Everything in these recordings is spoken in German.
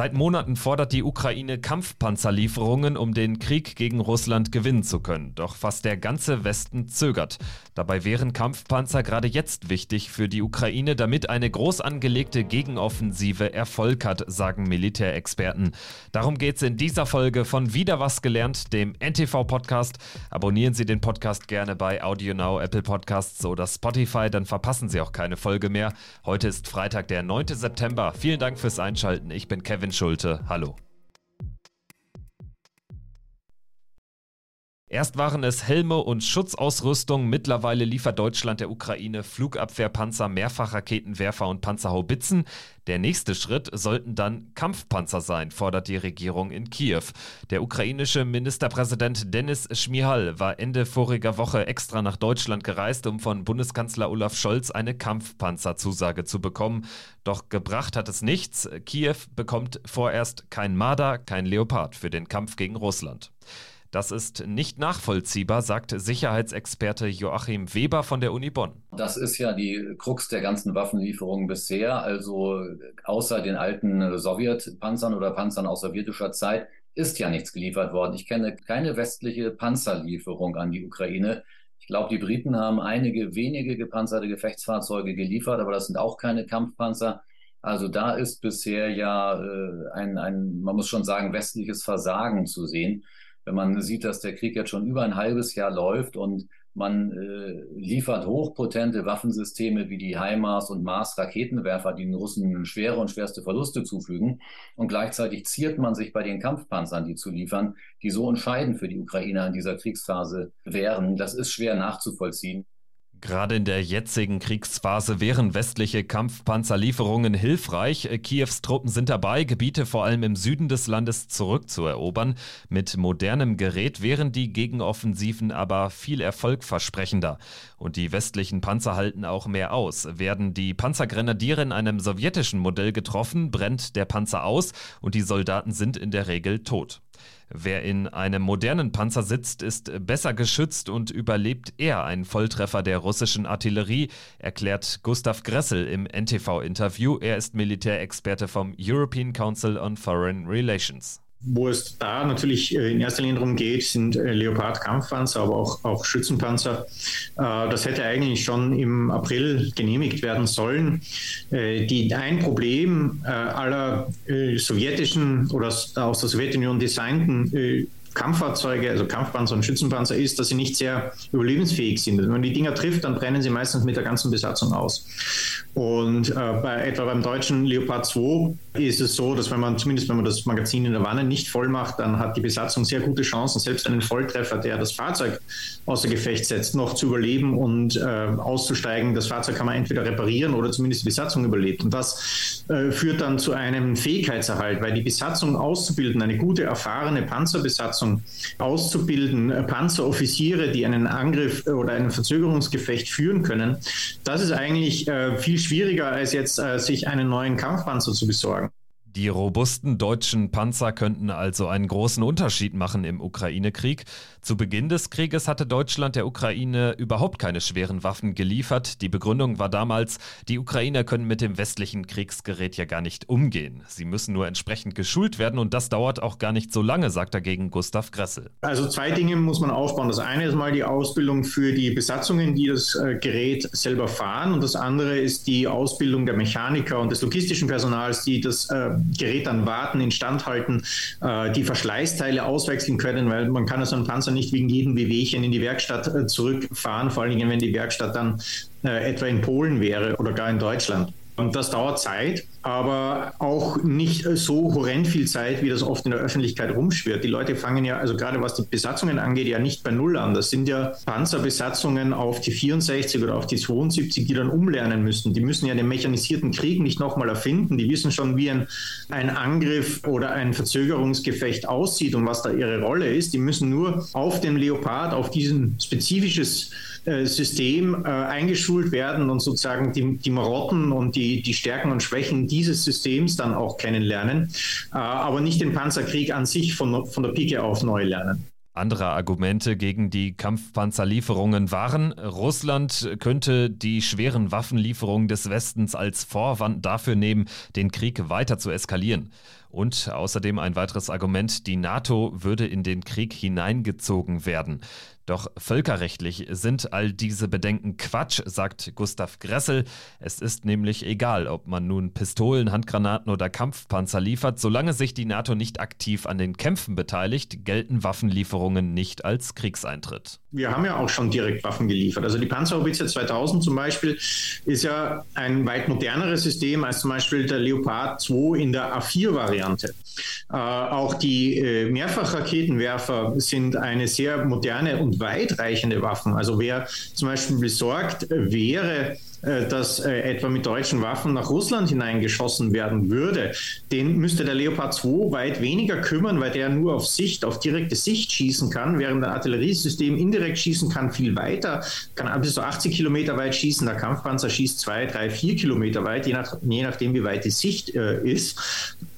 Seit Monaten fordert die Ukraine Kampfpanzerlieferungen, um den Krieg gegen Russland gewinnen zu können. Doch fast der ganze Westen zögert. Dabei wären Kampfpanzer gerade jetzt wichtig für die Ukraine, damit eine groß angelegte Gegenoffensive Erfolg hat, sagen Militärexperten. Darum geht es in dieser Folge von Wieder was gelernt, dem NTV-Podcast. Abonnieren Sie den Podcast gerne bei AudioNow, Apple Podcasts oder Spotify, dann verpassen Sie auch keine Folge mehr. Heute ist Freitag, der 9. September. Vielen Dank fürs Einschalten. Ich bin Kevin Kevin Schulte. Hallo. Erst waren es Helme und Schutzausrüstung, mittlerweile liefert Deutschland der Ukraine Flugabwehrpanzer, Mehrfachraketenwerfer und Panzerhaubitzen. Der nächste Schritt sollten dann Kampfpanzer sein, fordert die Regierung in Kiew. Der ukrainische Ministerpräsident Denis Schmihal war Ende voriger Woche extra nach Deutschland gereist, um von Bundeskanzler Olaf Scholz eine Kampfpanzerzusage zu bekommen. Doch gebracht hat es nichts. Kiew bekommt vorerst kein Marder, kein Leopard für den Kampf gegen Russland. Das ist nicht nachvollziehbar, sagt Sicherheitsexperte Joachim Weber von der Uni Bonn. Das ist ja die Krux der ganzen Waffenlieferungen bisher. Also außer den alten Sowjetpanzern oder Panzern aus sowjetischer Zeit ist ja nichts geliefert worden. Ich kenne keine westliche Panzerlieferung an die Ukraine. Ich glaube, die Briten haben einige wenige gepanzerte Gefechtsfahrzeuge geliefert, aber das sind auch keine Kampfpanzer. Also da ist bisher ja äh, ein, ein, man muss schon sagen, westliches Versagen zu sehen wenn man sieht, dass der Krieg jetzt schon über ein halbes Jahr läuft und man äh, liefert hochpotente Waffensysteme wie die HIMARS und Mars Raketenwerfer, die den Russen schwere und schwerste Verluste zufügen. Und gleichzeitig ziert man sich bei den Kampfpanzern, die zu liefern, die so entscheidend für die Ukrainer in dieser Kriegsphase wären. Das ist schwer nachzuvollziehen. Gerade in der jetzigen Kriegsphase wären westliche Kampfpanzerlieferungen hilfreich. Kiews Truppen sind dabei, Gebiete vor allem im Süden des Landes zurückzuerobern. Mit modernem Gerät wären die Gegenoffensiven aber viel erfolgversprechender. Und die westlichen Panzer halten auch mehr aus. Werden die Panzergrenadiere in einem sowjetischen Modell getroffen, brennt der Panzer aus und die Soldaten sind in der Regel tot. Wer in einem modernen Panzer sitzt, ist besser geschützt und überlebt eher einen Volltreffer der russischen Artillerie, erklärt Gustav Gressel im NTV-Interview. Er ist Militärexperte vom European Council on Foreign Relations. Wo es da natürlich äh, in erster Linie darum geht, sind äh, Leopard-Kampfpanzer, aber auch, auch Schützenpanzer. Äh, das hätte eigentlich schon im April genehmigt werden sollen. Die, ein Problem aller sowjetischen oder aus der Sowjetunion designten Kampffahrzeuge, also Kampfpanzer und Schützenpanzer, ist, dass sie nicht sehr überlebensfähig sind. Wenn man die Dinger trifft, dann brennen sie meistens mit der ganzen Besatzung aus. Und äh, bei, etwa beim deutschen Leopard 2 ist es so, dass wenn man zumindest wenn man das Magazin in der Wanne nicht voll macht, dann hat die Besatzung sehr gute Chancen, selbst einen Volltreffer, der das Fahrzeug außer Gefecht setzt, noch zu überleben und äh, auszusteigen. Das Fahrzeug kann man entweder reparieren oder zumindest die Besatzung überlebt. Und das äh, führt dann zu einem Fähigkeitserhalt, weil die Besatzung auszubilden, eine gute, erfahrene Panzerbesatzung auszubilden, äh, Panzeroffiziere, die einen Angriff oder ein Verzögerungsgefecht führen können, das ist eigentlich äh, viel schwieriger, als jetzt äh, sich einen neuen Kampfpanzer zu besorgen. Die robusten deutschen Panzer könnten also einen großen Unterschied machen im Ukraine-Krieg. Zu Beginn des Krieges hatte Deutschland der Ukraine überhaupt keine schweren Waffen geliefert. Die Begründung war damals, die Ukrainer können mit dem westlichen Kriegsgerät ja gar nicht umgehen. Sie müssen nur entsprechend geschult werden und das dauert auch gar nicht so lange, sagt dagegen Gustav Gressel. Also zwei Dinge muss man aufbauen. Das eine ist mal die Ausbildung für die Besatzungen, die das äh, Gerät selber fahren und das andere ist die Ausbildung der Mechaniker und des logistischen Personals, die das äh, Gerät dann warten, instand halten, äh, die Verschleißteile auswechseln können, weil man kann so einen Panzer nicht wegen jedem Wehwehchen in die Werkstatt äh, zurückfahren, vor allen Dingen, wenn die Werkstatt dann äh, etwa in Polen wäre oder gar in Deutschland. Und das dauert Zeit aber auch nicht so horrend viel Zeit, wie das oft in der Öffentlichkeit rumschwirrt. Die Leute fangen ja, also gerade was die Besatzungen angeht, ja nicht bei Null an. Das sind ja Panzerbesatzungen auf die 64 oder auf die 72, die dann umlernen müssen. Die müssen ja den mechanisierten Krieg nicht nochmal erfinden. Die wissen schon, wie ein, ein Angriff oder ein Verzögerungsgefecht aussieht und was da ihre Rolle ist. Die müssen nur auf dem Leopard, auf diesen spezifisches äh, System äh, eingeschult werden und sozusagen die, die Marotten und die, die Stärken und Schwächen dieses Systems dann auch kennenlernen, äh, aber nicht den Panzerkrieg an sich von, von der Pike auf neu lernen. Andere Argumente gegen die Kampfpanzerlieferungen waren, Russland könnte die schweren Waffenlieferungen des Westens als Vorwand dafür nehmen, den Krieg weiter zu eskalieren. Und außerdem ein weiteres Argument, die NATO würde in den Krieg hineingezogen werden. Doch völkerrechtlich sind all diese Bedenken Quatsch, sagt Gustav Gressel. Es ist nämlich egal, ob man nun Pistolen, Handgranaten oder Kampfpanzer liefert. Solange sich die NATO nicht aktiv an den Kämpfen beteiligt, gelten Waffenlieferungen nicht als Kriegseintritt. Wir haben ja auch schon direkt Waffen geliefert. Also die Panzerhaubitze 2000 zum Beispiel ist ja ein weit moderneres System als zum Beispiel der Leopard 2 in der A4-Variante. variante Äh, auch die äh, Mehrfachraketenwerfer sind eine sehr moderne und weitreichende Waffe. Also wer zum Beispiel besorgt wäre, äh, dass etwa mit deutschen Waffen nach Russland hineingeschossen werden würde, den müsste der Leopard 2 weit weniger kümmern, weil der nur auf Sicht, auf direkte Sicht schießen kann, während ein Artilleriesystem indirekt schießen kann, viel weiter, kann bis zu 80 Kilometer weit schießen. Der Kampfpanzer schießt zwei, drei, vier Kilometer weit, je, nach, je nachdem, wie weit die Sicht äh, ist.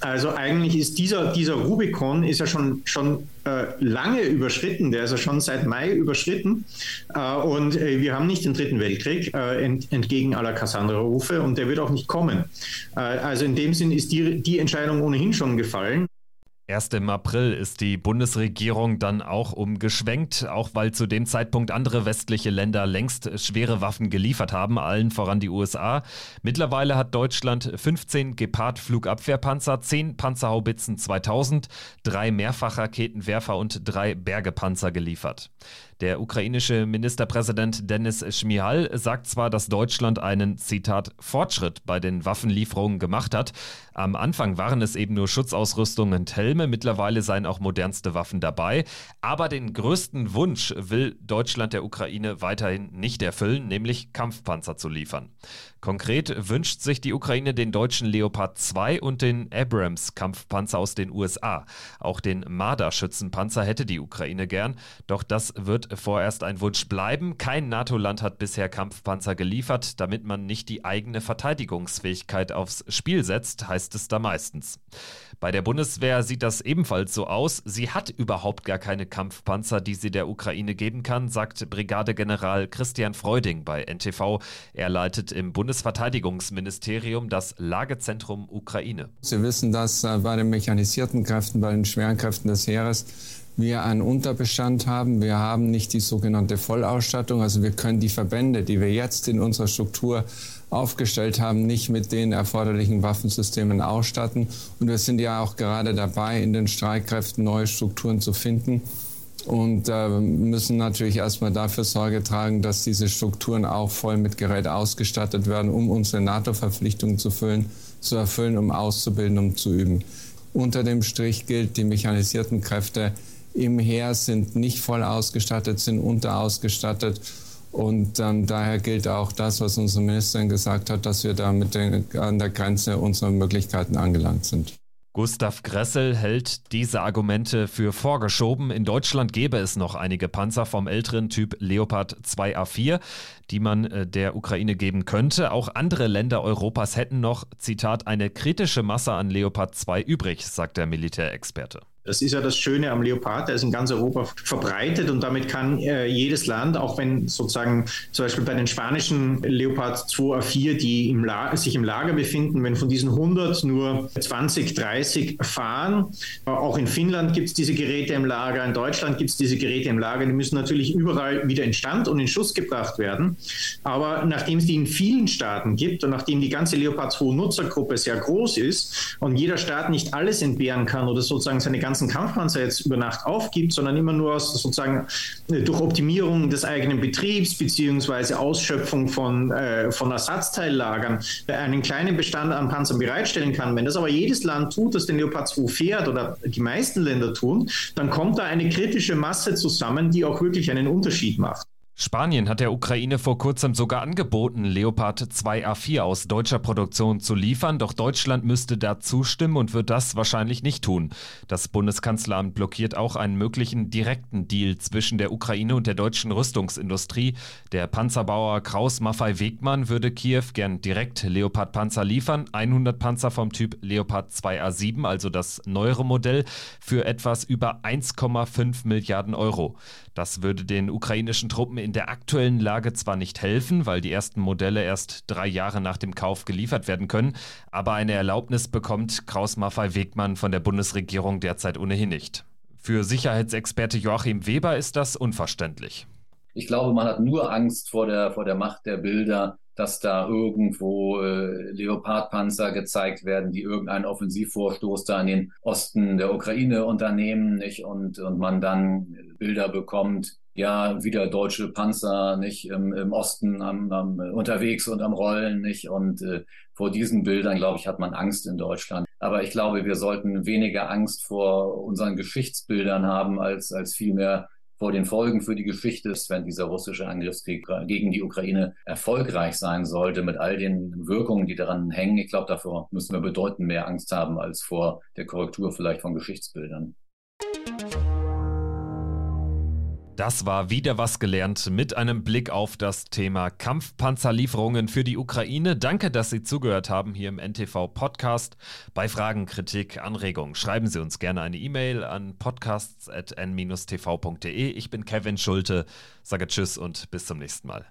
Also eigentlich ist dieser, dieser Rubikon ist ja schon, schon äh, lange überschritten, der ist ja schon seit Mai überschritten. Äh, und äh, wir haben nicht den Dritten Weltkrieg ent, entgegen aller Cassandra-Rufe und der wird auch nicht kommen. also in dem Sinn ist die, die Entscheidung ohnehin schon gefallen. Erst im April ist die Bundesregierung dann auch umgeschwenkt, auch weil zu dem Zeitpunkt andere westliche Länder längst schwere Waffen geliefert haben, allen voran die USA. Mittlerweile hat Deutschland 15 Gepard-Flugabwehrpanzer, 10 Panzerhaubitzen 2000, drei Mehrfachraketenwerfer und drei Bergepanzer geliefert. Der ukrainische Ministerpräsident Denis Schmihal sagt zwar, dass Deutschland einen, Zitat, Fortschritt bei den Waffenlieferungen gemacht hat. Am Anfang waren es eben nur Schutzausrüstung und Helme, mittlerweile seien auch modernste Waffen dabei. Aber den größten Wunsch will Deutschland der Ukraine weiterhin nicht erfüllen, nämlich Kampfpanzer zu liefern. Konkret wünscht sich die Ukraine den deutschen Leopard 2 und den Abrams Kampfpanzer aus den USA. Auch den Marder-Schützenpanzer hätte die Ukraine gern, doch das wird vorerst ein Wunsch bleiben. Kein NATO-Land hat bisher Kampfpanzer geliefert, damit man nicht die eigene Verteidigungsfähigkeit aufs Spiel setzt, heißt es da meistens. Bei der Bundeswehr sieht das ebenfalls so aus. Sie hat überhaupt gar keine Kampfpanzer, die sie der Ukraine geben kann, sagt Brigadegeneral Christian Freuding bei NTV. Er leitet im Bundes Bundesverteidigungsministerium das Lagezentrum Ukraine. Sie wissen, dass äh, bei den mechanisierten Kräften, bei den schweren Kräften des Heeres wir einen Unterbestand haben. Wir haben nicht die sogenannte Vollausstattung. Also wir können die Verbände, die wir jetzt in unserer Struktur aufgestellt haben, nicht mit den erforderlichen Waffensystemen ausstatten. Und wir sind ja auch gerade dabei, in den Streitkräften neue Strukturen zu finden und äh, müssen natürlich erstmal dafür Sorge tragen, dass diese Strukturen auch voll mit Gerät ausgestattet werden, um unsere NATO-Verpflichtungen zu, zu erfüllen, um auszubilden, um zu üben. Unter dem Strich gilt, die mechanisierten Kräfte im Heer sind nicht voll ausgestattet, sind unterausgestattet. Und ähm, daher gilt auch das, was unsere Ministerin gesagt hat, dass wir da mit den, an der Grenze unserer Möglichkeiten angelangt sind. Gustav Gressel hält diese Argumente für vorgeschoben. In Deutschland gäbe es noch einige Panzer vom älteren Typ Leopard 2A4, die man äh, der Ukraine geben könnte. Auch andere Länder Europas hätten noch, Zitat, eine kritische Masse an Leopard 2 übrig, sagt der Militärexperte. Das ist ja das Schöne am Leopard, der ist in ganz Europa verbreitet und damit kann äh, jedes Land, auch wenn sozusagen zum Beispiel bei den spanischen Leopard 2A4, die im sich im Lager befinden, wenn von diesen 100 nur 20, 30 fahren, auch in Finnland gibt es diese Geräte im Lager, in Deutschland gibt es diese Geräte im Lager, die müssen natürlich überall wieder in Stand und in Schuss gebracht werden. Aber nachdem es die in vielen Staaten gibt und nachdem die ganze Leopard 2 Nutzergruppe sehr groß ist und jeder Staat nicht alles entbehren kann oder sozusagen seine ganze ganzen Kampfpanzer jetzt über Nacht aufgibt, sondern immer nur aus, sozusagen äh, durch Optimierung des eigenen Betriebs beziehungsweise Ausschöpfung von, äh, von Ersatzteillagern einen kleinen Bestand an Panzern bereitstellen kann. Wenn das aber jedes Land tut, das den Leopard 2 fährt oder die meisten Länder tun, dann kommt da eine kritische Masse zusammen, die auch wirklich einen Unterschied macht. Spanien hat der Ukraine vor kurzem sogar angeboten, Leopard 2A4 aus deutscher Produktion zu liefern, doch Deutschland müsste da zustimmen und wird das wahrscheinlich nicht tun. Das Bundeskanzleramt blockiert auch einen möglichen direkten Deal zwischen der Ukraine und der deutschen Rüstungsindustrie. Der Panzerbauer Kraus Maffei Wegmann würde Kiew gern direkt Leopard-Panzer liefern, 100 Panzer vom Typ Leopard 2A7, also das neuere Modell, für etwas über 1,5 Milliarden Euro. Das würde den ukrainischen Truppen in in der aktuellen Lage zwar nicht helfen, weil die ersten Modelle erst drei Jahre nach dem Kauf geliefert werden können, aber eine Erlaubnis bekommt Kraus-Maffei-Wegmann von der Bundesregierung derzeit ohnehin nicht. Für Sicherheitsexperte Joachim Weber ist das unverständlich. Ich glaube, man hat nur Angst vor der, vor der Macht der Bilder, dass da irgendwo äh, Leopardpanzer gezeigt werden, die irgendeinen Offensivvorstoß da in den Osten der Ukraine unternehmen, nicht? Und, und man dann Bilder bekommt, ja, wieder deutsche Panzer, nicht? Im, im Osten am, am, unterwegs und am Rollen, nicht? Und äh, vor diesen Bildern, glaube ich, hat man Angst in Deutschland. Aber ich glaube, wir sollten weniger Angst vor unseren Geschichtsbildern haben, als, als vielmehr vor den Folgen für die Geschichte wenn dieser russische Angriffskrieg gegen die Ukraine erfolgreich sein sollte, mit all den Wirkungen, die daran hängen. Ich glaube, davor müssen wir bedeutend mehr Angst haben als vor der Korrektur vielleicht von Geschichtsbildern. Das war wieder was gelernt mit einem Blick auf das Thema Kampfpanzerlieferungen für die Ukraine. Danke, dass Sie zugehört haben hier im NTV Podcast. Bei Fragen, Kritik, Anregungen schreiben Sie uns gerne eine E-Mail an podcasts.n-tv.de. Ich bin Kevin Schulte, sage Tschüss und bis zum nächsten Mal.